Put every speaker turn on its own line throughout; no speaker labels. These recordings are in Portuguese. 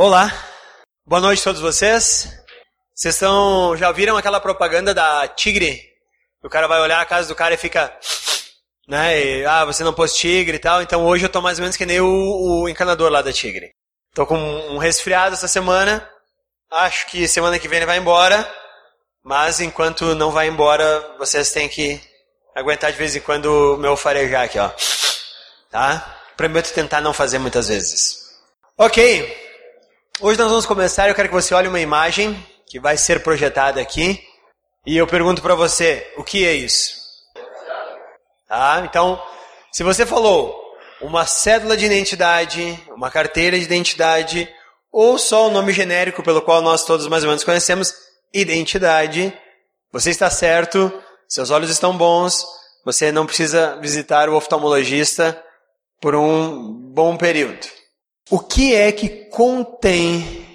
Olá, boa noite a todos vocês. Vocês estão, já viram aquela propaganda da Tigre? O cara vai olhar a casa do cara e fica, né? E, ah, você não pôs Tigre e tal. Então hoje eu tô mais ou menos que nem o, o encanador lá da Tigre. Tô com um resfriado essa semana. Acho que semana que vem ele vai embora. Mas enquanto não vai embora, vocês têm que aguentar de vez em quando o meu farejar aqui, ó. Tá? Prometo tentar não fazer muitas vezes. Ok. Hoje nós vamos começar. Eu quero que você olhe uma imagem que vai ser projetada aqui. E eu pergunto para você: o que é isso? Tá? Então, se você falou uma cédula de identidade, uma carteira de identidade, ou só o nome genérico pelo qual nós todos mais ou menos conhecemos, identidade, você está certo, seus olhos estão bons, você não precisa visitar o oftalmologista por um bom período. O que é que contém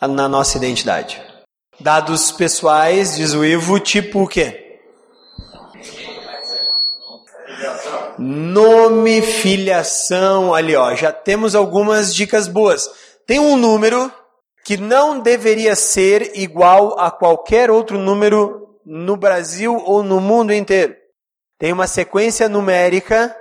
na nossa identidade? Dados pessoais, diz o Ivo, tipo o quê? Nome, filiação, ali ó, já temos algumas dicas boas. Tem um número que não deveria ser igual a qualquer outro número no Brasil ou no mundo inteiro. Tem uma sequência numérica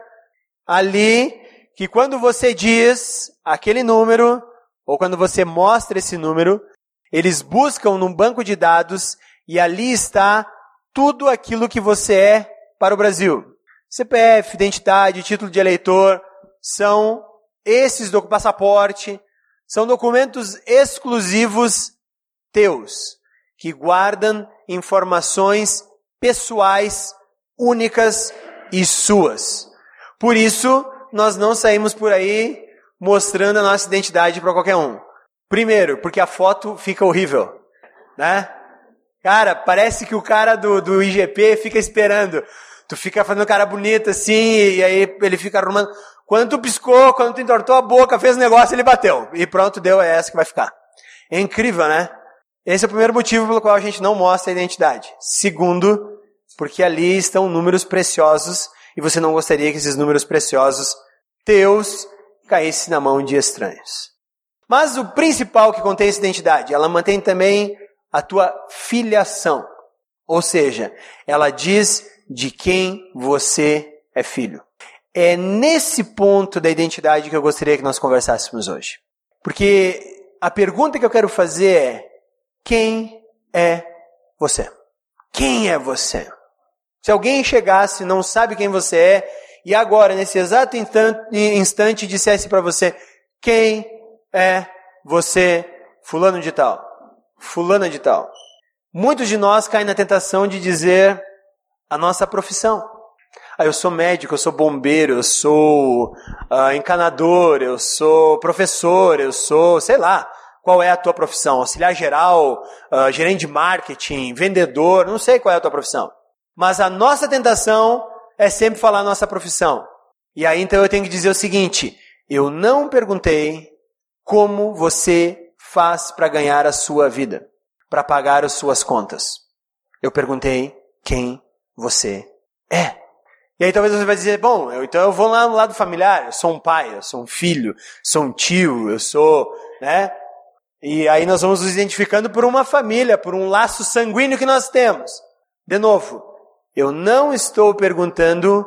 ali que quando você diz aquele número, ou quando você mostra esse número, eles buscam num banco de dados e ali está tudo aquilo que você é para o Brasil. CPF, identidade, título de eleitor, são esses do passaporte, são documentos exclusivos teus, que guardam informações pessoais únicas e suas. Por isso, nós não saímos por aí mostrando a nossa identidade para qualquer um. Primeiro, porque a foto fica horrível, né? Cara, parece que o cara do, do IGP fica esperando. Tu fica fazendo cara bonito assim, e aí ele fica arrumando. Quando tu piscou, quando tu entortou a boca, fez o negócio, ele bateu. E pronto, deu, é essa que vai ficar. É incrível, né? Esse é o primeiro motivo pelo qual a gente não mostra a identidade. Segundo, porque ali estão números preciosos e você não gostaria que esses números preciosos teus caíssem na mão de estranhos. Mas o principal que contém essa identidade, ela mantém também a tua filiação. Ou seja, ela diz de quem você é filho. É nesse ponto da identidade que eu gostaria que nós conversássemos hoje. Porque a pergunta que eu quero fazer é: quem é você? Quem é você? Se alguém chegasse, não sabe quem você é, e agora, nesse exato instante, dissesse para você: quem é você, fulano de tal? Fulana de tal. Muitos de nós caem na tentação de dizer a nossa profissão. Ah, eu sou médico, eu sou bombeiro, eu sou uh, encanador, eu sou professor, eu sou, sei lá, qual é a tua profissão? Auxiliar geral, uh, gerente de marketing, vendedor, não sei qual é a tua profissão. Mas a nossa tentação é sempre falar a nossa profissão. E aí então eu tenho que dizer o seguinte: eu não perguntei como você faz para ganhar a sua vida, para pagar as suas contas. Eu perguntei quem você é. E aí talvez você vai dizer, bom, eu, então eu vou lá no lado familiar, eu sou um pai, eu sou um filho, sou um tio, eu sou, né? E aí nós vamos nos identificando por uma família, por um laço sanguíneo que nós temos. De novo, eu não estou perguntando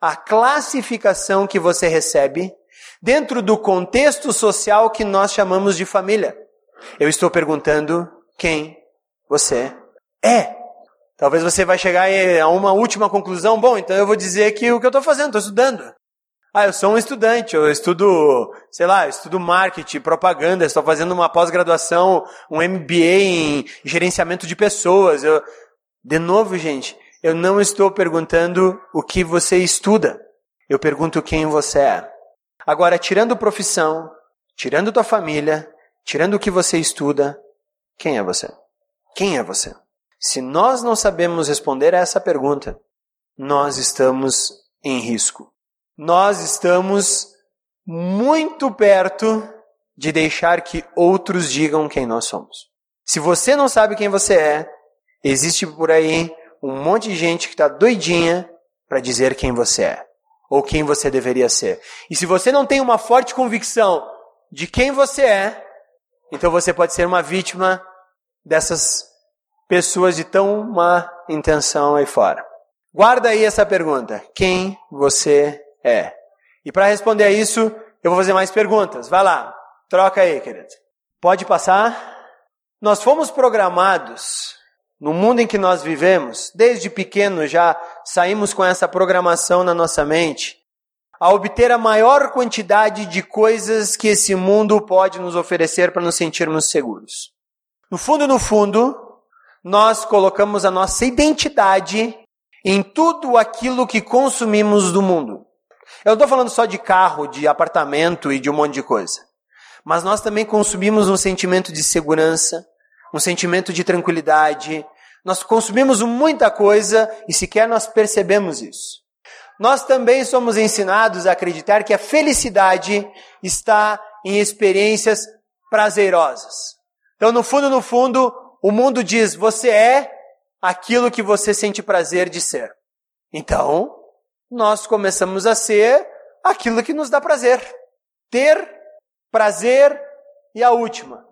a classificação que você recebe dentro do contexto social que nós chamamos de família. Eu estou perguntando quem você é. Talvez você vai chegar a uma última conclusão. Bom, então eu vou dizer que o que eu estou fazendo, estou estudando. Ah, eu sou um estudante, eu estudo, sei lá, eu estudo marketing, propaganda, estou fazendo uma pós-graduação, um MBA em gerenciamento de pessoas. Eu... De novo, gente, eu não estou perguntando o que você estuda. Eu pergunto quem você é. Agora, tirando profissão, tirando tua família, tirando o que você estuda, quem é você? Quem é você? Se nós não sabemos responder a essa pergunta, nós estamos em risco. Nós estamos muito perto de deixar que outros digam quem nós somos. Se você não sabe quem você é, existe por aí um monte de gente que está doidinha para dizer quem você é ou quem você deveria ser. E se você não tem uma forte convicção de quem você é, Então você pode ser uma vítima dessas pessoas de tão má intenção aí fora. Guarda aí essa pergunta: quem você é? E para responder a isso, eu vou fazer mais perguntas. Vai lá, troca aí, querido. Pode passar? Nós fomos programados no mundo em que nós vivemos, desde pequeno já saímos com essa programação na nossa mente, a obter a maior quantidade de coisas que esse mundo pode nos oferecer para nos sentirmos seguros. No fundo, no fundo, nós colocamos a nossa identidade em tudo aquilo que consumimos do mundo. Eu não estou falando só de carro, de apartamento e de um monte de coisa. Mas nós também consumimos um sentimento de segurança, um sentimento de tranquilidade. Nós consumimos muita coisa e sequer nós percebemos isso. Nós também somos ensinados a acreditar que a felicidade está em experiências prazerosas. Então, no fundo, no fundo, o mundo diz: você é aquilo que você sente prazer de ser. Então, nós começamos a ser aquilo que nos dá prazer. Ter prazer e a última.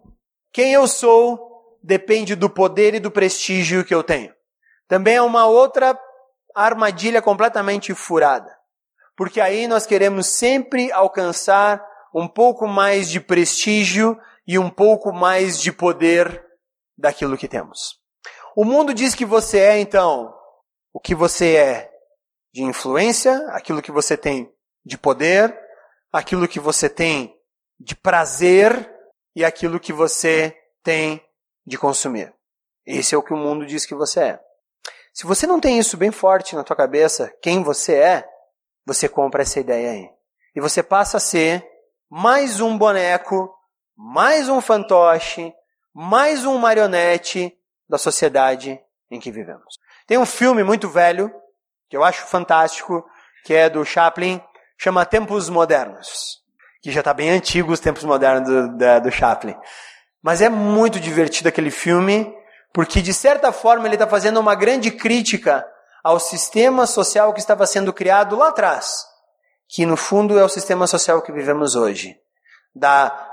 Quem eu sou depende do poder e do prestígio que eu tenho. Também é uma outra armadilha completamente furada. Porque aí nós queremos sempre alcançar um pouco mais de prestígio e um pouco mais de poder daquilo que temos. O mundo diz que você é, então, o que você é de influência, aquilo que você tem de poder, aquilo que você tem de prazer e aquilo que você tem de consumir. Esse é o que o mundo diz que você é. Se você não tem isso bem forte na tua cabeça, quem você é, você compra essa ideia aí. E você passa a ser mais um boneco, mais um fantoche, mais um marionete da sociedade em que vivemos. Tem um filme muito velho, que eu acho fantástico, que é do Chaplin, chama Tempos Modernos. Que já está bem antigo os tempos modernos do, do Chaplin. Mas é muito divertido aquele filme, porque de certa forma ele está fazendo uma grande crítica ao sistema social que estava sendo criado lá atrás, que no fundo é o sistema social que vivemos hoje. Da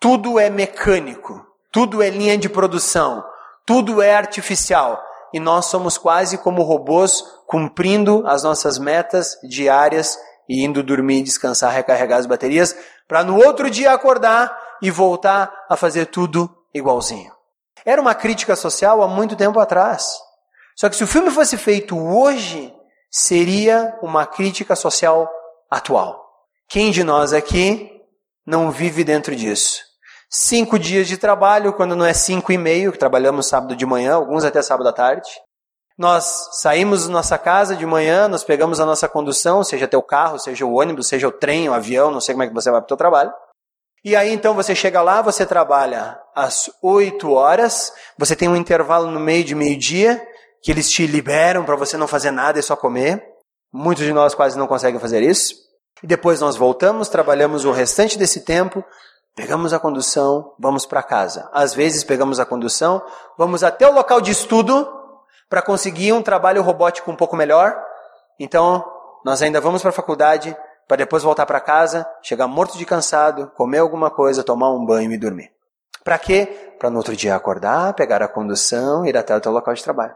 tudo é mecânico, tudo é linha de produção, tudo é artificial e nós somos quase como robôs cumprindo as nossas metas diárias e indo dormir, descansar, recarregar as baterias, para no outro dia acordar e voltar a fazer tudo igualzinho. Era uma crítica social há muito tempo atrás. Só que se o filme fosse feito hoje, seria uma crítica social atual. Quem de nós aqui não vive dentro disso? Cinco dias de trabalho, quando não é cinco e meio, que trabalhamos sábado de manhã, alguns até sábado à tarde. Nós saímos da nossa casa de manhã, nós pegamos a nossa condução, seja teu carro, seja o ônibus, seja o trem, o avião, não sei como é que você vai para o teu trabalho. E aí então você chega lá, você trabalha às 8 horas, você tem um intervalo no meio de meio-dia, que eles te liberam para você não fazer nada e só comer. Muitos de nós quase não conseguem fazer isso. E depois nós voltamos, trabalhamos o restante desse tempo, pegamos a condução, vamos para casa. Às vezes pegamos a condução, vamos até o local de estudo para conseguir um trabalho robótico um pouco melhor. Então, nós ainda vamos para a faculdade, para depois voltar para casa, chegar morto de cansado, comer alguma coisa, tomar um banho e dormir. Para quê? Para no outro dia acordar, pegar a condução, ir até o teu local de trabalho.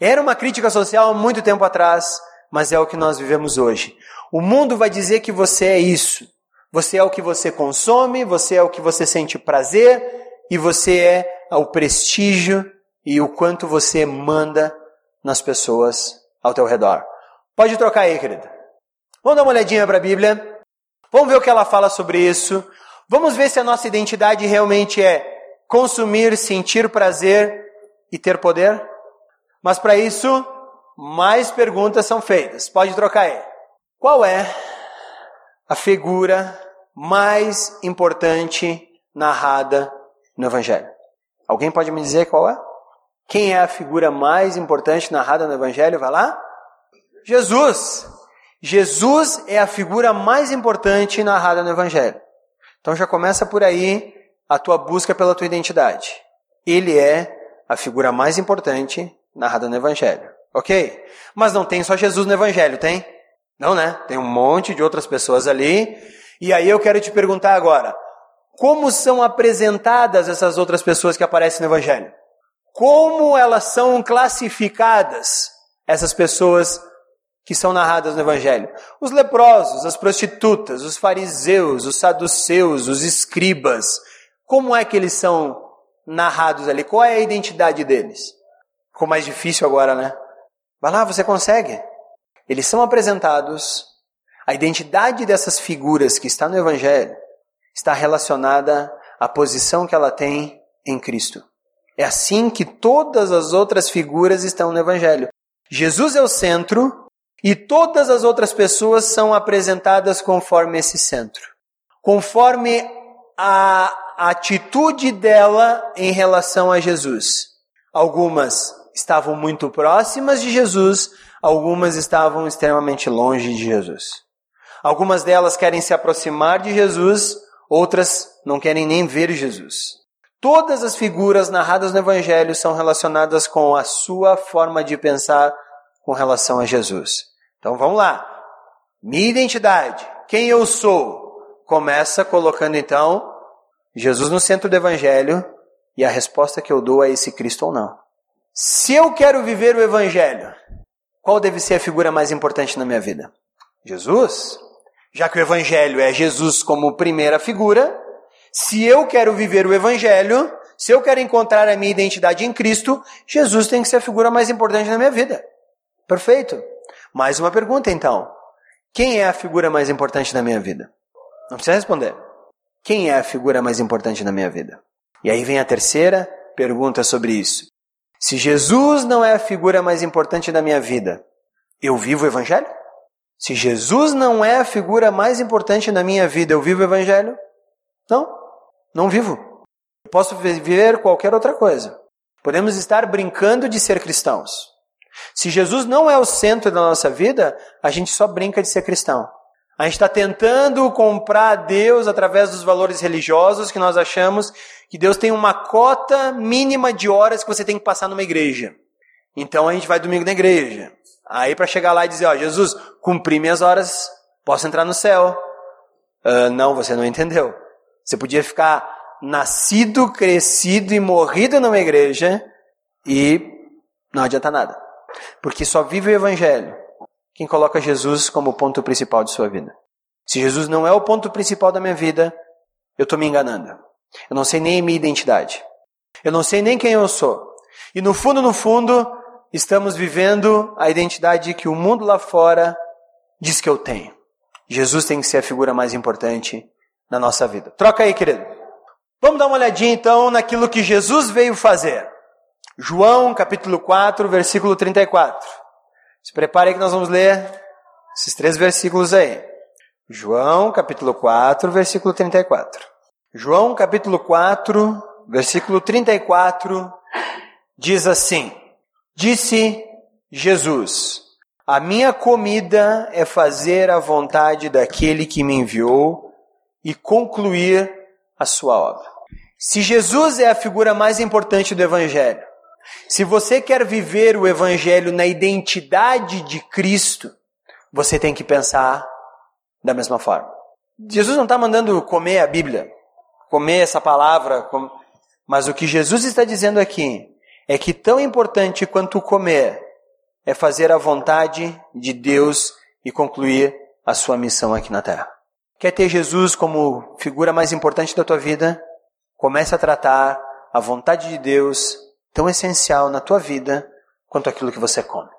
Era uma crítica social muito tempo atrás, mas é o que nós vivemos hoje. O mundo vai dizer que você é isso. Você é o que você consome, você é o que você sente prazer e você é o prestígio e o quanto você manda nas pessoas ao teu redor. Pode trocar aí, querida. Vamos dar uma olhadinha para a Bíblia. Vamos ver o que ela fala sobre isso. Vamos ver se a nossa identidade realmente é consumir, sentir prazer e ter poder. Mas para isso, mais perguntas são feitas. Pode trocar aí. Qual é a figura mais importante narrada no Evangelho? Alguém pode me dizer qual é? Quem é a figura mais importante narrada no Evangelho? Vai lá. Jesus. Jesus é a figura mais importante narrada no Evangelho. Então já começa por aí a tua busca pela tua identidade. Ele é a figura mais importante narrada no Evangelho. Ok? Mas não tem só Jesus no Evangelho, tem? Não, né? Tem um monte de outras pessoas ali. E aí eu quero te perguntar agora: como são apresentadas essas outras pessoas que aparecem no Evangelho? Como elas são classificadas, essas pessoas que são narradas no Evangelho? Os leprosos, as prostitutas, os fariseus, os saduceus, os escribas. Como é que eles são narrados ali? Qual é a identidade deles? Ficou mais difícil agora, né? Vai lá, você consegue. Eles são apresentados. A identidade dessas figuras que está no Evangelho está relacionada à posição que ela tem em Cristo. É assim que todas as outras figuras estão no Evangelho. Jesus é o centro e todas as outras pessoas são apresentadas conforme esse centro, conforme a atitude dela em relação a Jesus. Algumas estavam muito próximas de Jesus, algumas estavam extremamente longe de Jesus. Algumas delas querem se aproximar de Jesus, outras não querem nem ver Jesus. Todas as figuras narradas no Evangelho são relacionadas com a sua forma de pensar com relação a Jesus. Então vamos lá. Minha identidade, quem eu sou, começa colocando então Jesus no centro do Evangelho e a resposta que eu dou é esse Cristo ou não. Se eu quero viver o Evangelho, qual deve ser a figura mais importante na minha vida? Jesus? Já que o Evangelho é Jesus como primeira figura, se eu quero viver o Evangelho, se eu quero encontrar a minha identidade em Cristo, Jesus tem que ser a figura mais importante na minha vida. Perfeito? Mais uma pergunta então. Quem é a figura mais importante na minha vida? Não precisa responder. Quem é a figura mais importante na minha vida? E aí vem a terceira pergunta sobre isso. Se Jesus não é a figura mais importante da minha vida, eu vivo o Evangelho? Se Jesus não é a figura mais importante na minha vida, eu vivo o Evangelho? Não, não vivo. Eu posso viver qualquer outra coisa. Podemos estar brincando de ser cristãos. Se Jesus não é o centro da nossa vida, a gente só brinca de ser cristão. A gente está tentando comprar Deus através dos valores religiosos que nós achamos que Deus tem uma cota mínima de horas que você tem que passar numa igreja. Então a gente vai domingo na igreja. Aí para chegar lá e dizer, ó, Jesus, cumpri minhas horas, posso entrar no céu. Uh, não, você não entendeu. Você podia ficar nascido, crescido e morrido numa igreja e não adianta nada. Porque só vive o evangelho quem coloca Jesus como ponto principal de sua vida. Se Jesus não é o ponto principal da minha vida, eu estou me enganando. Eu não sei nem minha identidade. Eu não sei nem quem eu sou. E no fundo, no fundo, estamos vivendo a identidade que o mundo lá fora diz que eu tenho. Jesus tem que ser a figura mais importante na nossa vida. Troca aí, querido. Vamos dar uma olhadinha então naquilo que Jesus veio fazer. João capítulo 4, versículo 34. Se prepare que nós vamos ler esses três versículos aí. João capítulo 4, versículo 34. João capítulo 4, versículo 34 diz assim: Disse Jesus: A minha comida é fazer a vontade daquele que me enviou e concluir a sua obra. Se Jesus é a figura mais importante do Evangelho, se você quer viver o Evangelho na identidade de Cristo, você tem que pensar da mesma forma. Jesus não está mandando comer a Bíblia, comer essa palavra, mas o que Jesus está dizendo aqui é que tão importante quanto comer é fazer a vontade de Deus e concluir a sua missão aqui na terra. Quer ter Jesus como figura mais importante da tua vida? Comece a tratar a vontade de Deus tão essencial na tua vida quanto aquilo que você come.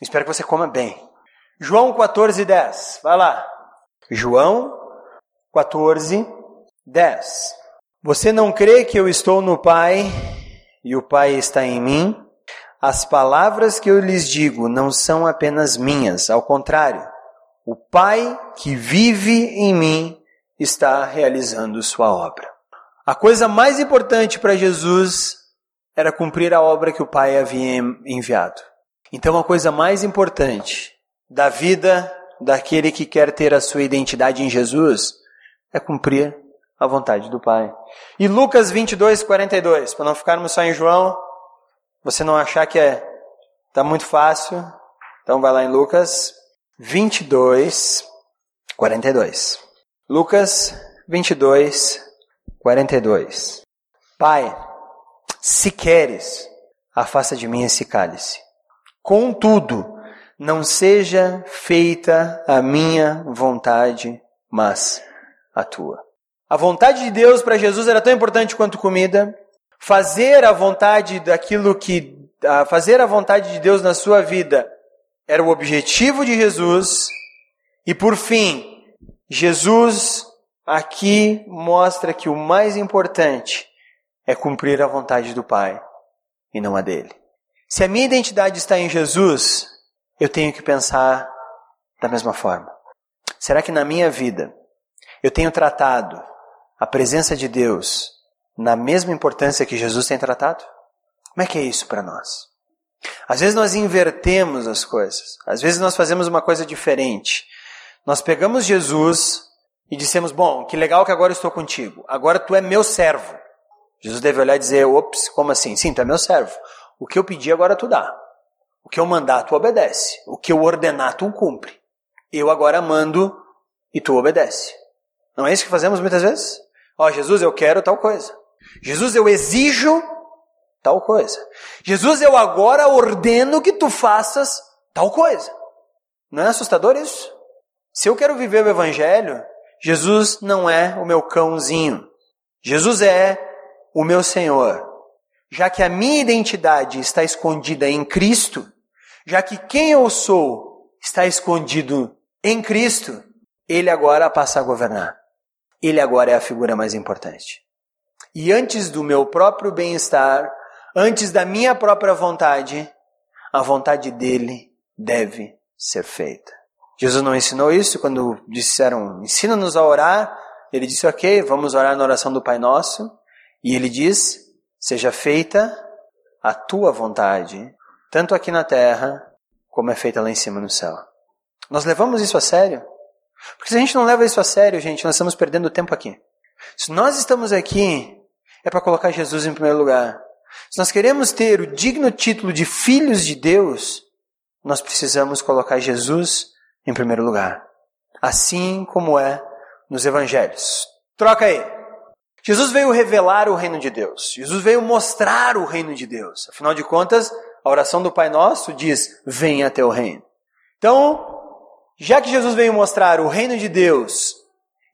Espero que você coma bem. João 14, 10. Vai lá. João 14, 10. Você não crê que eu estou no Pai e o Pai está em mim? As palavras que eu lhes digo não são apenas minhas, ao contrário, o Pai que vive em mim está realizando sua obra. A coisa mais importante para Jesus era cumprir a obra que o Pai havia enviado. Então, a coisa mais importante da vida daquele que quer ter a sua identidade em Jesus é cumprir a vontade do Pai. E Lucas 22, 42, para não ficarmos só em João, você não achar que é tá muito fácil, então vai lá em Lucas 22, 42. Lucas 22, 42. Pai, se queres, afasta de mim esse cálice. Contudo, não seja feita a minha vontade, mas a tua. A vontade de Deus para Jesus era tão importante quanto comida. Fazer a vontade daquilo que fazer a vontade de Deus na sua vida era o objetivo de Jesus. E por fim, Jesus aqui mostra que o mais importante é cumprir a vontade do Pai e não a dele. Se a minha identidade está em Jesus, eu tenho que pensar da mesma forma. Será que na minha vida eu tenho tratado a presença de Deus na mesma importância que Jesus tem tratado? Como é que é isso para nós? Às vezes nós invertemos as coisas. Às vezes nós fazemos uma coisa diferente. Nós pegamos Jesus e dissemos: Bom, que legal que agora eu estou contigo. Agora tu é meu servo. Jesus deve olhar e dizer: Ops, como assim? Sim, tu é meu servo. O que eu pedi agora tu dá. O que eu mandar tu obedece. O que eu ordenar tu cumpre. Eu agora mando e tu obedece. Não é isso que fazemos muitas vezes? Ó, oh, Jesus, eu quero tal coisa. Jesus, eu exijo tal coisa. Jesus, eu agora ordeno que tu faças tal coisa. Não é assustador isso? Se eu quero viver o Evangelho, Jesus não é o meu cãozinho. Jesus é o meu Senhor. Já que a minha identidade está escondida em Cristo, já que quem eu sou está escondido em Cristo, Ele agora passa a governar. Ele agora é a figura mais importante. E antes do meu próprio bem-estar, antes da minha própria vontade, a vontade dele deve ser feita. Jesus não ensinou isso quando disseram, ensina-nos a orar. Ele disse, ok, vamos orar na oração do Pai Nosso. E ele diz, seja feita a tua vontade, tanto aqui na terra, como é feita lá em cima no céu. Nós levamos isso a sério? Porque se a gente não leva isso a sério, gente, nós estamos perdendo tempo aqui. Se nós estamos aqui, é para colocar Jesus em primeiro lugar. Se nós queremos ter o digno título de filhos de Deus, nós precisamos colocar Jesus em primeiro lugar. Assim como é nos evangelhos. Troca aí. Jesus veio revelar o reino de Deus. Jesus veio mostrar o reino de Deus. Afinal de contas, a oração do Pai Nosso diz: Venha o reino. Então, já que Jesus veio mostrar o reino de Deus,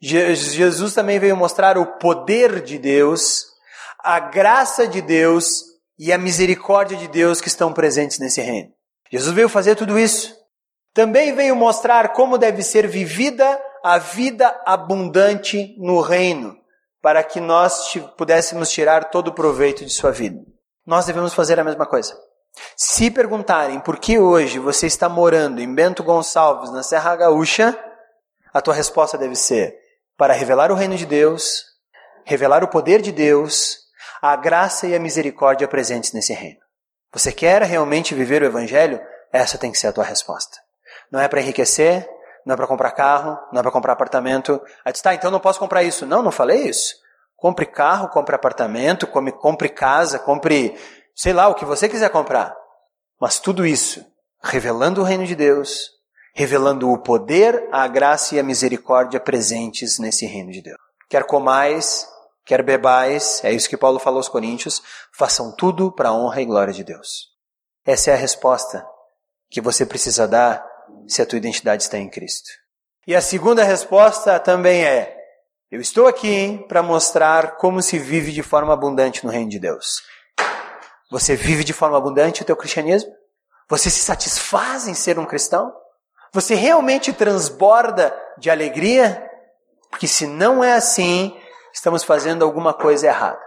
Jesus também veio mostrar o poder de Deus, a graça de Deus e a misericórdia de Deus que estão presentes nesse reino. Jesus veio fazer tudo isso também veio mostrar como deve ser vivida a vida abundante no reino, para que nós pudéssemos tirar todo o proveito de sua vida. Nós devemos fazer a mesma coisa. Se perguntarem por que hoje você está morando em Bento Gonçalves, na Serra Gaúcha, a tua resposta deve ser para revelar o reino de Deus, revelar o poder de Deus, a graça e a misericórdia presentes nesse reino. Você quer realmente viver o evangelho? Essa tem que ser a tua resposta. Não é para enriquecer, não é para comprar carro, não é para comprar apartamento. Aí diz, tá, então não posso comprar isso. Não, não falei isso. Compre carro, compre apartamento, compre, compre casa, compre, sei lá, o que você quiser comprar. Mas tudo isso, revelando o reino de Deus, revelando o poder, a graça e a misericórdia presentes nesse reino de Deus. Quer comais, quer bebais, é isso que Paulo falou aos Coríntios, façam tudo para a honra e glória de Deus. Essa é a resposta que você precisa dar se a tua identidade está em Cristo. E a segunda resposta também é: eu estou aqui para mostrar como se vive de forma abundante no reino de Deus. Você vive de forma abundante o teu cristianismo? Você se satisfaz em ser um cristão? Você realmente transborda de alegria? Porque se não é assim, estamos fazendo alguma coisa errada.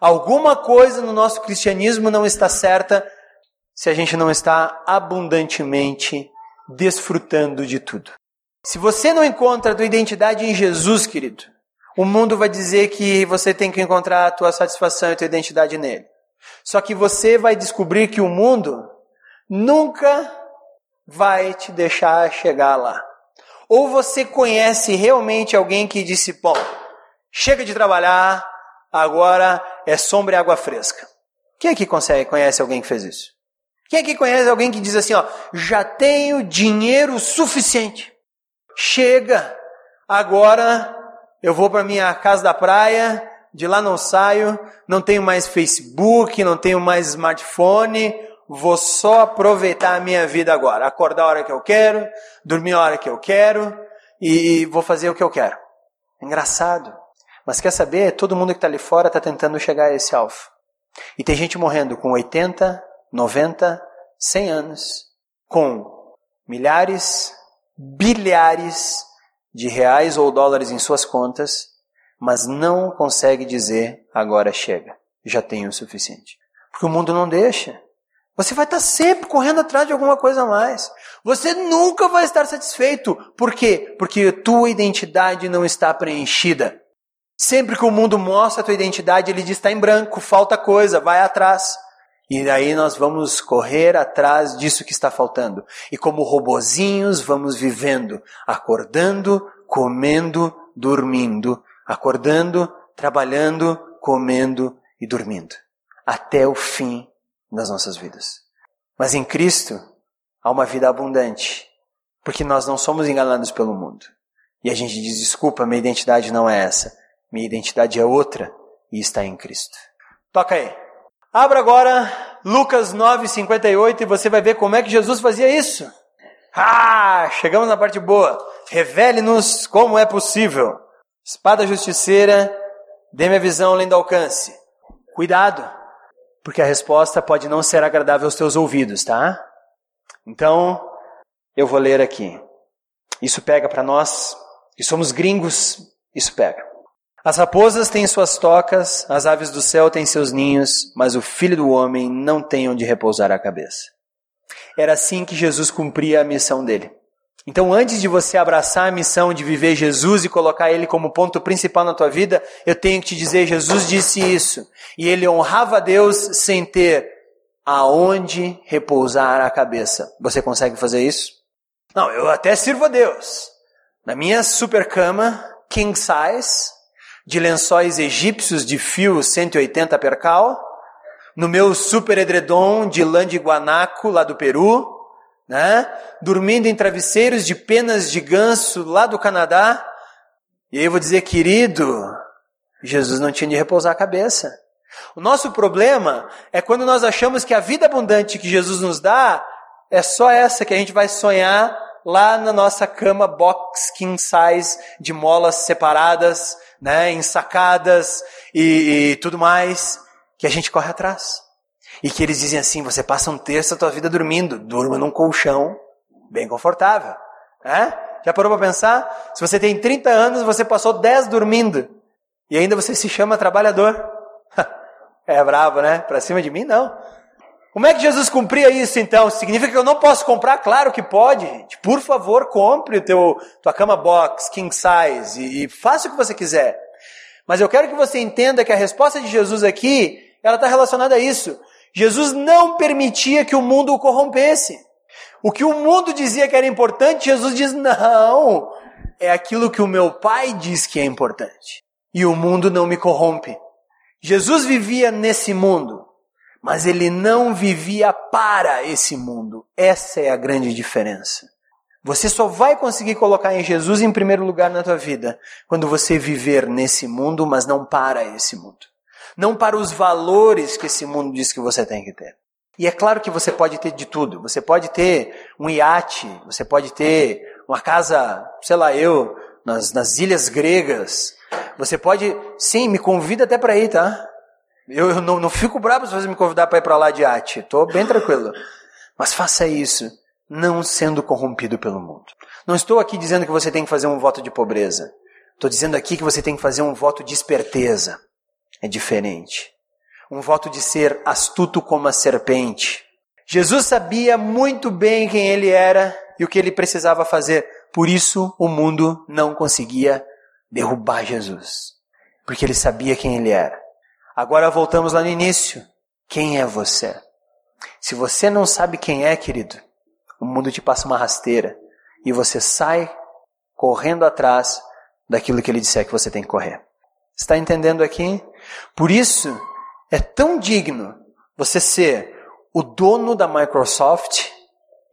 Alguma coisa no nosso cristianismo não está certa se a gente não está abundantemente desfrutando de tudo. Se você não encontra a tua identidade em Jesus, querido, o mundo vai dizer que você tem que encontrar a tua satisfação e a tua identidade nele. Só que você vai descobrir que o mundo nunca vai te deixar chegar lá. Ou você conhece realmente alguém que disse, bom, chega de trabalhar, agora é sombra e água fresca. Quem aqui consegue, conhece alguém que fez isso? Quem aqui conhece alguém que diz assim, ó, já tenho dinheiro suficiente. Chega, agora eu vou para minha casa da praia, de lá não saio, não tenho mais Facebook, não tenho mais smartphone, vou só aproveitar a minha vida agora. Acordar a hora que eu quero, dormir a hora que eu quero e, vou fazer o que eu quero. Engraçado. Mas quer saber? Todo mundo que está ali fora está tentando chegar a esse alvo. E tem gente morrendo com 80, 90, 100 anos, com milhares, bilhares de reais ou dólares em suas contas, mas não consegue dizer agora chega, já tenho o suficiente. Porque o mundo não deixa. Você vai estar sempre correndo atrás de alguma coisa a mais. Você nunca vai estar satisfeito. Por quê? Porque tua identidade não está preenchida. Sempre que o mundo mostra a tua identidade, ele diz está em branco, falta coisa, vai atrás. E daí nós vamos correr atrás disso que está faltando. E como robozinhos vamos vivendo, acordando, comendo, dormindo, acordando, trabalhando, comendo e dormindo, até o fim das nossas vidas. Mas em Cristo há uma vida abundante, porque nós não somos enganados pelo mundo. E a gente diz: desculpa, minha identidade não é essa, minha identidade é outra e está em Cristo. Toca aí. Abra agora Lucas 9:58 e você vai ver como é que Jesus fazia isso. Ah, chegamos na parte boa. Revele-nos como é possível. Espada justiceira, dê-me a visão além do alcance. Cuidado, porque a resposta pode não ser agradável aos teus ouvidos, tá? Então, eu vou ler aqui. Isso pega para nós, que somos gringos, isso pega. As raposas têm suas tocas, as aves do céu têm seus ninhos, mas o filho do homem não tem onde repousar a cabeça. Era assim que Jesus cumpria a missão dele. Então, antes de você abraçar a missão de viver Jesus e colocar ele como ponto principal na tua vida, eu tenho que te dizer: Jesus disse isso. E ele honrava a Deus sem ter aonde repousar a cabeça. Você consegue fazer isso? Não, eu até sirvo a Deus. Na minha super cama, king size, de lençóis egípcios de fio 180 percal, no meu super edredom de lã de guanaco lá do Peru, né? Dormindo em travesseiros de penas de ganso lá do Canadá. E aí eu vou dizer, querido, Jesus não tinha de repousar a cabeça. O nosso problema é quando nós achamos que a vida abundante que Jesus nos dá é só essa que a gente vai sonhar lá na nossa cama box king size de molas separadas, né, ensacadas e, e tudo mais, que a gente corre atrás. E que eles dizem assim: você passa um terço da tua vida dormindo, durma num colchão bem confortável. Né? Já parou para pensar? Se você tem 30 anos, você passou 10 dormindo e ainda você se chama trabalhador. é bravo, né? Para cima de mim, não. Como é que Jesus cumpria isso então? Significa que eu não posso comprar? Claro que pode, gente. Por favor, compre o teu tua cama box, king size e, e faça o que você quiser. Mas eu quero que você entenda que a resposta de Jesus aqui, ela está relacionada a isso. Jesus não permitia que o mundo o corrompesse. O que o mundo dizia que era importante, Jesus diz: não, é aquilo que o meu pai diz que é importante. E o mundo não me corrompe. Jesus vivia nesse mundo, mas ele não vivia para esse mundo. Essa é a grande diferença. Você só vai conseguir colocar em Jesus em primeiro lugar na tua vida quando você viver nesse mundo, mas não para esse mundo. Não para os valores que esse mundo diz que você tem que ter. E é claro que você pode ter de tudo. Você pode ter um iate, você pode ter uma casa, sei lá, eu, nas, nas ilhas gregas. Você pode, sim, me convida até para ir, tá? Eu, eu não, não, fico bravo se você me convidar para ir para lá de arte. Estou bem tranquilo. Mas faça isso, não sendo corrompido pelo mundo. Não estou aqui dizendo que você tem que fazer um voto de pobreza. Estou dizendo aqui que você tem que fazer um voto de esperteza. É diferente. Um voto de ser astuto como a serpente. Jesus sabia muito bem quem ele era e o que ele precisava fazer. Por isso o mundo não conseguia derrubar Jesus. Porque ele sabia quem ele era. Agora voltamos lá no início. Quem é você? Se você não sabe quem é, querido, o mundo te passa uma rasteira e você sai correndo atrás daquilo que ele disser que você tem que correr. Está entendendo aqui? Por isso é tão digno você ser o dono da Microsoft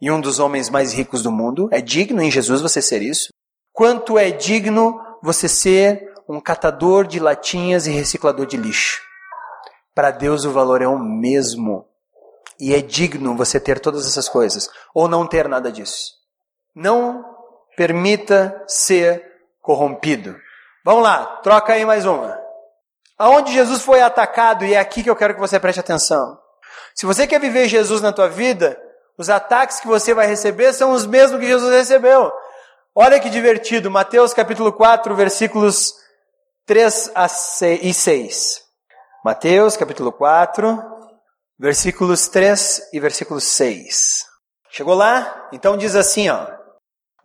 e um dos homens mais ricos do mundo. É digno em Jesus você ser isso. Quanto é digno você ser um catador de latinhas e reciclador de lixo. Para Deus o valor é o mesmo. E é digno você ter todas essas coisas, ou não ter nada disso. Não permita ser corrompido. Vamos lá, troca aí mais uma. Aonde Jesus foi atacado, e é aqui que eu quero que você preste atenção. Se você quer viver Jesus na tua vida, os ataques que você vai receber são os mesmos que Jesus recebeu. Olha que divertido, Mateus capítulo 4, versículos 3 e 6. Mateus capítulo 4, versículos 3 e versículo 6. Chegou lá? Então diz assim, ó.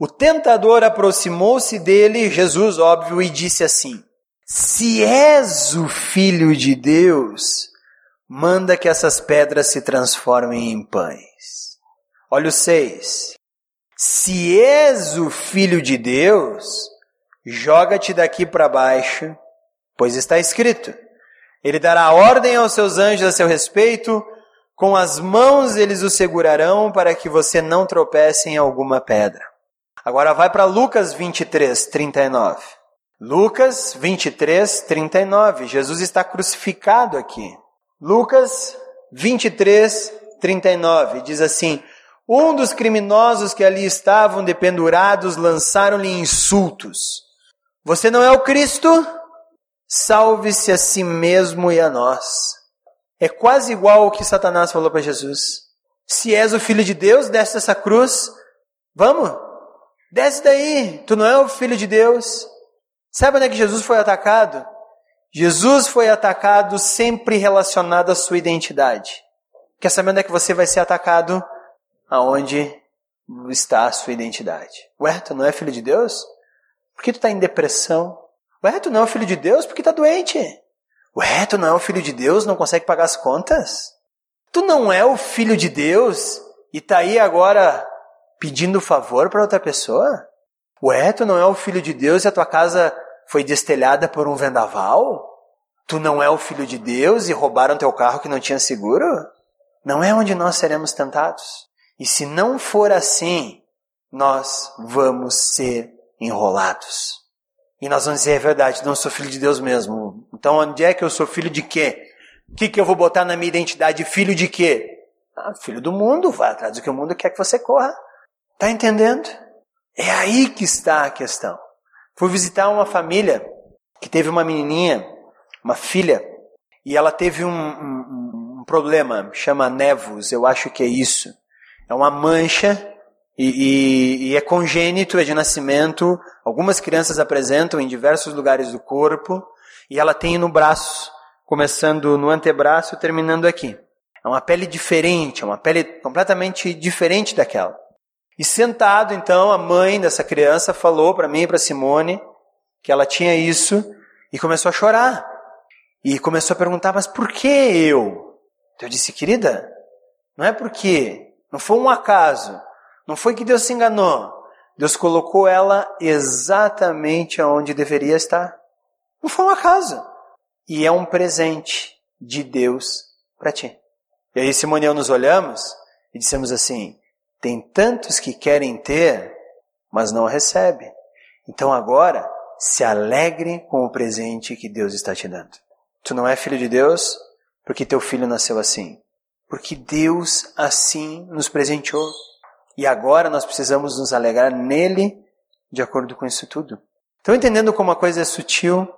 O tentador aproximou-se dele, Jesus, óbvio, e disse assim: Se és o filho de Deus, manda que essas pedras se transformem em pães. Olha o 6. Se és o filho de Deus, joga-te daqui para baixo, pois está escrito: Ele dará ordem aos seus anjos a seu respeito, com as mãos eles o segurarão para que você não tropece em alguma pedra. Agora vai para Lucas 23, 39. Lucas 23, 39. Jesus está crucificado aqui. Lucas 23, 39 diz assim: Um dos criminosos que ali estavam dependurados lançaram-lhe insultos. Você não é o Cristo? Salve-se a si mesmo e a nós. É quase igual ao que Satanás falou para Jesus. Se és o filho de Deus, desce essa cruz. Vamos, desce daí. Tu não é o filho de Deus. Sabe onde é que Jesus foi atacado? Jesus foi atacado sempre relacionado à sua identidade. Quer saber onde é que você vai ser atacado? Aonde está a sua identidade. Ué, tu não é filho de Deus? Por que tu está em depressão? Ué, tu não é filho de Deus? Por que está doente? Ué, tu não é o filho de Deus? Não consegue pagar as contas? Tu não é o filho de Deus e está aí agora pedindo favor para outra pessoa? Ué, tu não é o filho de Deus e a tua casa foi destelhada por um vendaval? Tu não é o filho de Deus e roubaram teu carro que não tinha seguro? Não é onde nós seremos tentados. E se não for assim, nós vamos ser enrolados. E nós vamos dizer, é verdade, não sou filho de Deus mesmo. Então onde é que eu sou filho de quê? O que, que eu vou botar na minha identidade? Filho de quê? Ah, filho do mundo, vai atrás do que o mundo quer que você corra. Tá entendendo? É aí que está a questão. Fui visitar uma família que teve uma menininha, uma filha, e ela teve um, um, um problema, chama nevos, eu acho que é isso. É uma mancha e, e, e, é congênito, é de nascimento. Algumas crianças apresentam em diversos lugares do corpo e ela tem no braço, começando no antebraço, terminando aqui. É uma pele diferente, é uma pele completamente diferente daquela. E sentado, então, a mãe dessa criança falou para mim e para Simone que ela tinha isso e começou a chorar. E começou a perguntar, mas por que eu? Eu disse, querida, não é porque, não foi um acaso, não foi que Deus se enganou. Deus colocou ela exatamente onde deveria estar. Não foi um acaso. E é um presente de Deus para ti. E aí Simone e eu nos olhamos e dissemos assim: tem tantos que querem ter, mas não recebem. Então agora, se alegre com o presente que Deus está te dando. Tu não é filho de Deus porque teu filho nasceu assim. Porque Deus assim nos presenteou. E agora nós precisamos nos alegrar nele de acordo com isso tudo. Estão entendendo como a coisa é sutil?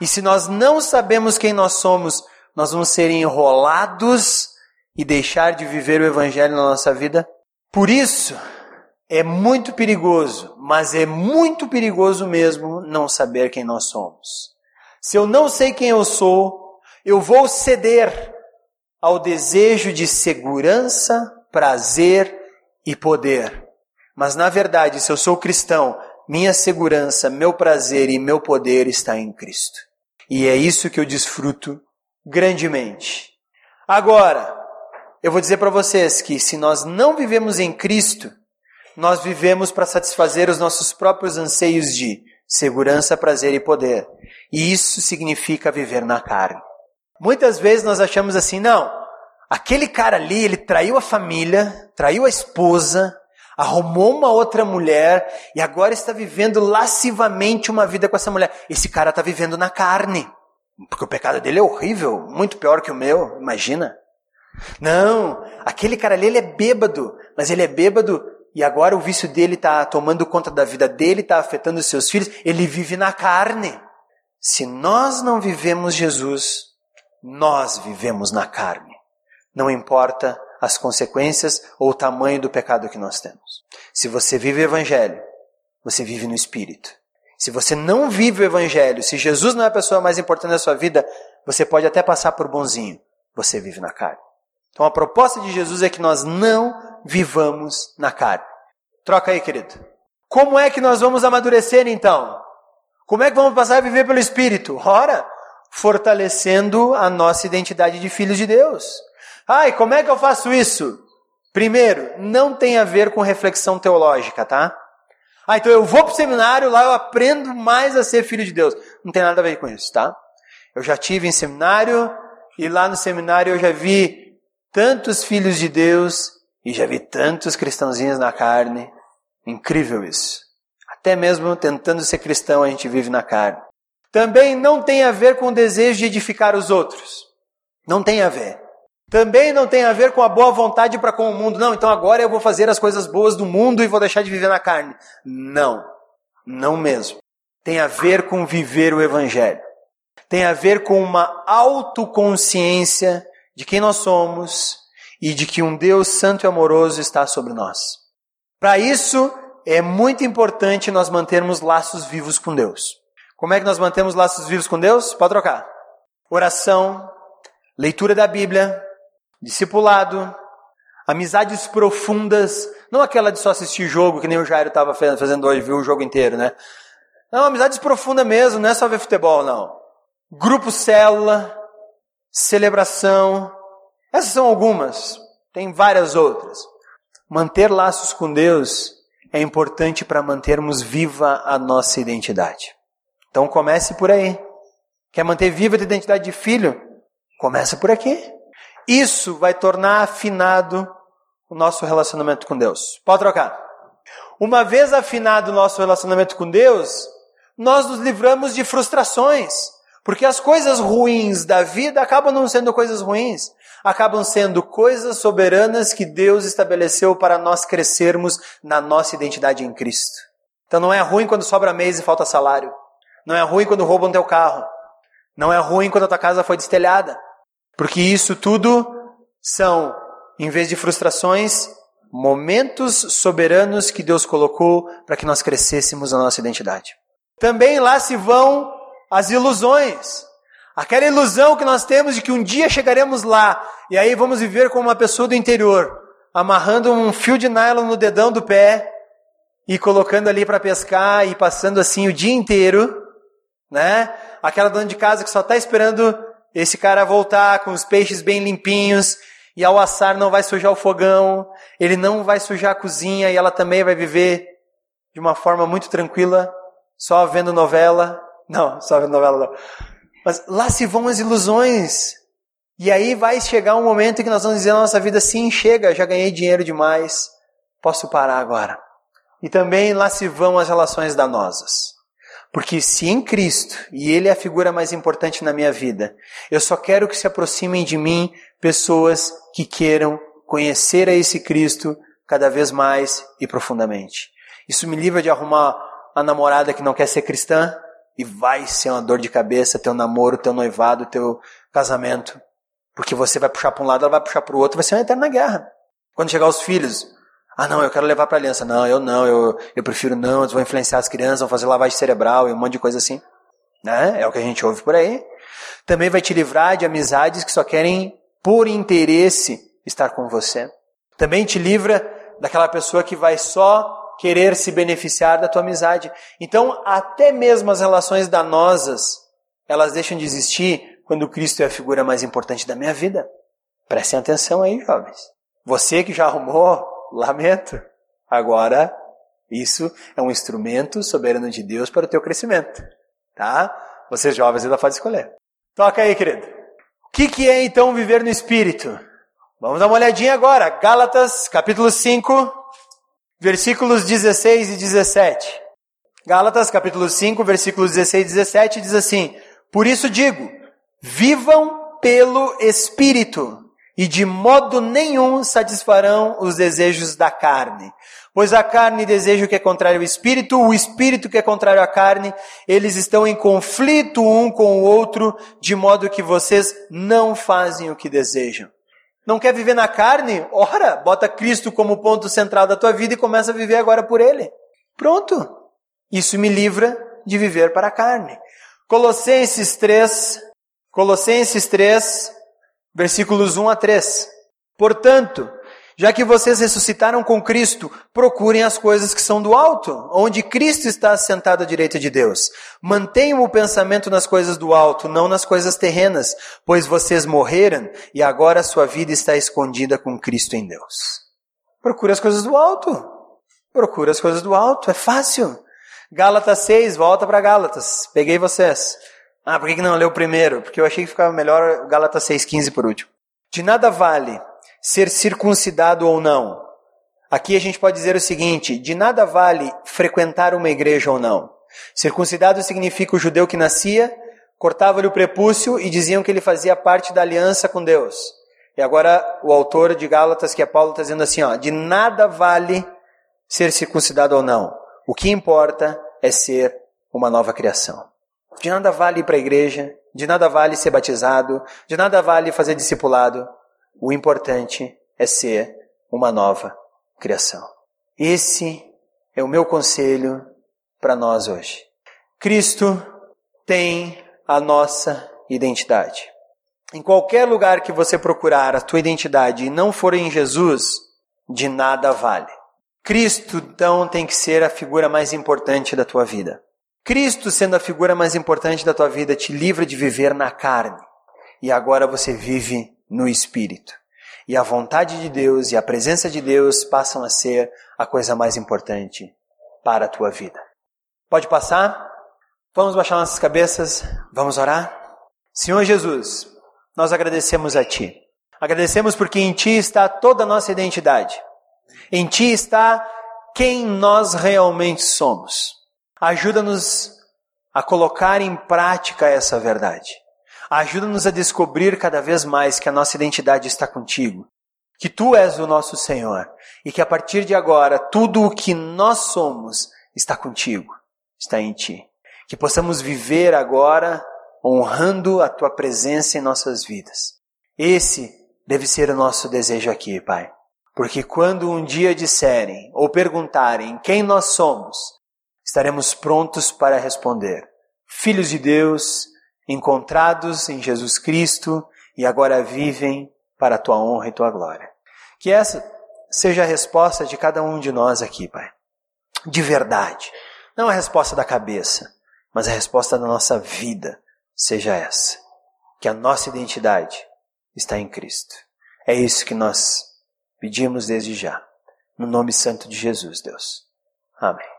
E se nós não sabemos quem nós somos, nós vamos ser enrolados e deixar de viver o Evangelho na nossa vida? Por isso, é muito perigoso, mas é muito perigoso mesmo não saber quem nós somos. Se eu não sei quem eu sou, eu vou ceder ao desejo de segurança, prazer e poder. Mas na verdade, se eu sou cristão, minha segurança, meu prazer e meu poder está em Cristo. E é isso que eu desfruto grandemente. Agora, eu vou dizer para vocês que se nós não vivemos em Cristo, nós vivemos para satisfazer os nossos próprios anseios de segurança, prazer e poder. E isso significa viver na carne. Muitas vezes nós achamos assim, não, aquele cara ali, ele traiu a família, traiu a esposa, arrumou uma outra mulher e agora está vivendo lascivamente uma vida com essa mulher. Esse cara está vivendo na carne. Porque o pecado dele é horrível, muito pior que o meu, imagina. Não, aquele cara ali ele é bêbado, mas ele é bêbado e agora o vício dele está tomando conta da vida dele, está afetando os seus filhos, ele vive na carne. Se nós não vivemos Jesus, nós vivemos na carne. Não importa as consequências ou o tamanho do pecado que nós temos. Se você vive o Evangelho, você vive no Espírito. Se você não vive o Evangelho, se Jesus não é a pessoa mais importante da sua vida, você pode até passar por bonzinho. Você vive na carne. Então a proposta de Jesus é que nós não vivamos na carne. Troca aí, querido. Como é que nós vamos amadurecer então? Como é que vamos passar a viver pelo Espírito? Ora, fortalecendo a nossa identidade de filhos de Deus. Ai, como é que eu faço isso? Primeiro, não tem a ver com reflexão teológica, tá? Ah, então eu vou para o seminário, lá eu aprendo mais a ser filho de Deus. Não tem nada a ver com isso, tá? Eu já tive em seminário e lá no seminário eu já vi tantos filhos de Deus e já vi tantos cristãozinhos na carne. Incrível isso. Até mesmo tentando ser cristão, a gente vive na carne. Também não tem a ver com o desejo de edificar os outros. Não tem a ver. Também não tem a ver com a boa vontade para com o mundo. Não, então agora eu vou fazer as coisas boas do mundo e vou deixar de viver na carne. Não, não mesmo. Tem a ver com viver o Evangelho. Tem a ver com uma autoconsciência de quem nós somos e de que um Deus santo e amoroso está sobre nós. Para isso, é muito importante nós mantermos laços vivos com Deus. Como é que nós mantemos laços vivos com Deus? Pode trocar. Oração, leitura da Bíblia, discipulado, amizades profundas, não aquela de só assistir jogo, que nem o Jairo estava fazendo hoje, viu o jogo inteiro, né? Não, amizades profundas mesmo, não é só ver futebol, não. Grupo célula, celebração, essas são algumas, tem várias outras. Manter laços com Deus é importante para mantermos viva a nossa identidade. Então comece por aí. Quer manter viva a identidade de filho? Começa por aqui. Isso vai tornar afinado o nosso relacionamento com Deus. Pode trocar. Uma vez afinado o nosso relacionamento com Deus, nós nos livramos de frustrações. Porque as coisas ruins da vida acabam não sendo coisas ruins, acabam sendo coisas soberanas que Deus estabeleceu para nós crescermos na nossa identidade em Cristo. Então não é ruim quando sobra mês e falta salário. Não é ruim quando roubam teu carro. Não é ruim quando a tua casa foi destelhada. Porque isso tudo são, em vez de frustrações, momentos soberanos que Deus colocou para que nós crescêssemos na nossa identidade. Também lá se vão as ilusões. Aquela ilusão que nós temos de que um dia chegaremos lá e aí vamos viver como uma pessoa do interior, amarrando um fio de nylon no dedão do pé e colocando ali para pescar e passando assim o dia inteiro, né? Aquela dona de casa que só está esperando esse cara voltar com os peixes bem limpinhos e ao assar não vai sujar o fogão, ele não vai sujar a cozinha e ela também vai viver de uma forma muito tranquila, só vendo novela. Não, só vendo novela não. Mas lá se vão as ilusões. E aí vai chegar um momento em que nós vamos dizer na nossa vida, sim, chega, já ganhei dinheiro demais, posso parar agora. E também lá se vão as relações danosas. Porque se em Cristo, e Ele é a figura mais importante na minha vida, eu só quero que se aproximem de mim pessoas que queiram conhecer a esse Cristo cada vez mais e profundamente. Isso me livra de arrumar a namorada que não quer ser cristã e vai ser uma dor de cabeça teu namoro, teu noivado, teu casamento. Porque você vai puxar para um lado, ela vai puxar para o outro, vai ser uma eterna guerra. Quando chegar os filhos, ah, não, eu quero levar para aliança. Não, eu não, eu, eu prefiro não, eles vão influenciar as crianças, vão fazer lavagem cerebral e um monte de coisa assim. Né? É o que a gente ouve por aí. Também vai te livrar de amizades que só querem, por interesse, estar com você. Também te livra daquela pessoa que vai só querer se beneficiar da tua amizade. Então, até mesmo as relações danosas, elas deixam de existir quando Cristo é a figura mais importante da minha vida. Prestem atenção aí, jovens. Você que já arrumou Lamento. Agora, isso é um instrumento soberano de Deus para o teu crescimento. Tá? Vocês jovens ainda podem escolher. Toca aí, querido. O que, que é então viver no Espírito? Vamos dar uma olhadinha agora. Gálatas, capítulo 5, versículos 16 e 17. Gálatas, capítulo 5, versículos 16 e 17 diz assim: Por isso digo, vivam pelo Espírito, e de modo nenhum satisfarão os desejos da carne. Pois a carne deseja o que é contrário ao espírito, o espírito que é contrário à carne, eles estão em conflito um com o outro, de modo que vocês não fazem o que desejam. Não quer viver na carne? Ora, bota Cristo como ponto central da tua vida e começa a viver agora por Ele. Pronto. Isso me livra de viver para a carne. Colossenses 3, Colossenses 3, versículos 1 a 3. Portanto, já que vocês ressuscitaram com Cristo, procurem as coisas que são do alto, onde Cristo está assentado à direita de Deus. Mantenham o pensamento nas coisas do alto, não nas coisas terrenas, pois vocês morreram e agora a sua vida está escondida com Cristo em Deus. Procure as coisas do alto. Procure as coisas do alto, é fácil. Gálatas 6, volta para Gálatas. Peguei vocês. Ah, por que não leu primeiro? Porque eu achei que ficava melhor Gálatas 6,15 por último. De nada vale ser circuncidado ou não. Aqui a gente pode dizer o seguinte: de nada vale frequentar uma igreja ou não. Circuncidado significa o judeu que nascia, cortava-lhe o prepúcio e diziam que ele fazia parte da aliança com Deus. E agora o autor de Gálatas, que é Paulo, está dizendo assim: ó, de nada vale ser circuncidado ou não. O que importa é ser uma nova criação. De nada vale ir para a igreja, de nada vale ser batizado, de nada vale fazer discipulado. O importante é ser uma nova criação. Esse é o meu conselho para nós hoje. Cristo tem a nossa identidade. Em qualquer lugar que você procurar a tua identidade e não for em Jesus, de nada vale. Cristo, então, tem que ser a figura mais importante da tua vida. Cristo, sendo a figura mais importante da tua vida, te livra de viver na carne. E agora você vive no Espírito. E a vontade de Deus e a presença de Deus passam a ser a coisa mais importante para a tua vida. Pode passar? Vamos baixar nossas cabeças, vamos orar? Senhor Jesus, nós agradecemos a Ti. Agradecemos porque em Ti está toda a nossa identidade. Em Ti está quem nós realmente somos. Ajuda-nos a colocar em prática essa verdade. Ajuda-nos a descobrir cada vez mais que a nossa identidade está contigo, que tu és o nosso Senhor e que a partir de agora tudo o que nós somos está contigo, está em ti. Que possamos viver agora honrando a tua presença em nossas vidas. Esse deve ser o nosso desejo aqui, Pai. Porque quando um dia disserem ou perguntarem quem nós somos, estaremos prontos para responder: Filhos de Deus, encontrados em Jesus Cristo e agora vivem para a tua honra e tua glória. Que essa seja a resposta de cada um de nós aqui, Pai. De verdade. Não a resposta da cabeça, mas a resposta da nossa vida seja essa. Que a nossa identidade está em Cristo. É isso que nós Pedimos desde já. No nome santo de Jesus, Deus. Amém.